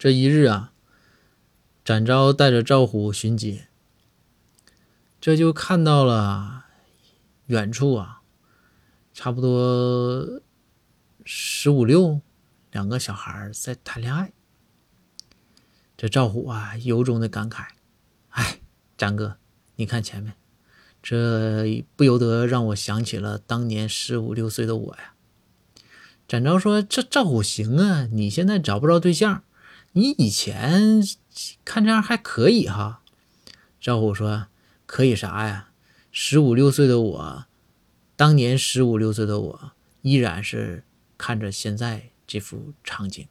这一日啊，展昭带着赵虎巡街，这就看到了远处啊，差不多十五六两个小孩在谈恋爱。这赵虎啊，由衷的感慨：“哎，展哥，你看前面，这不由得让我想起了当年十五六岁的我呀。”展昭说：“这赵虎行啊，你现在找不着对象。”你以前看这样还可以哈，赵虎说：“可以啥呀？十五六岁的我，当年十五六岁的我，依然是看着现在这幅场景。”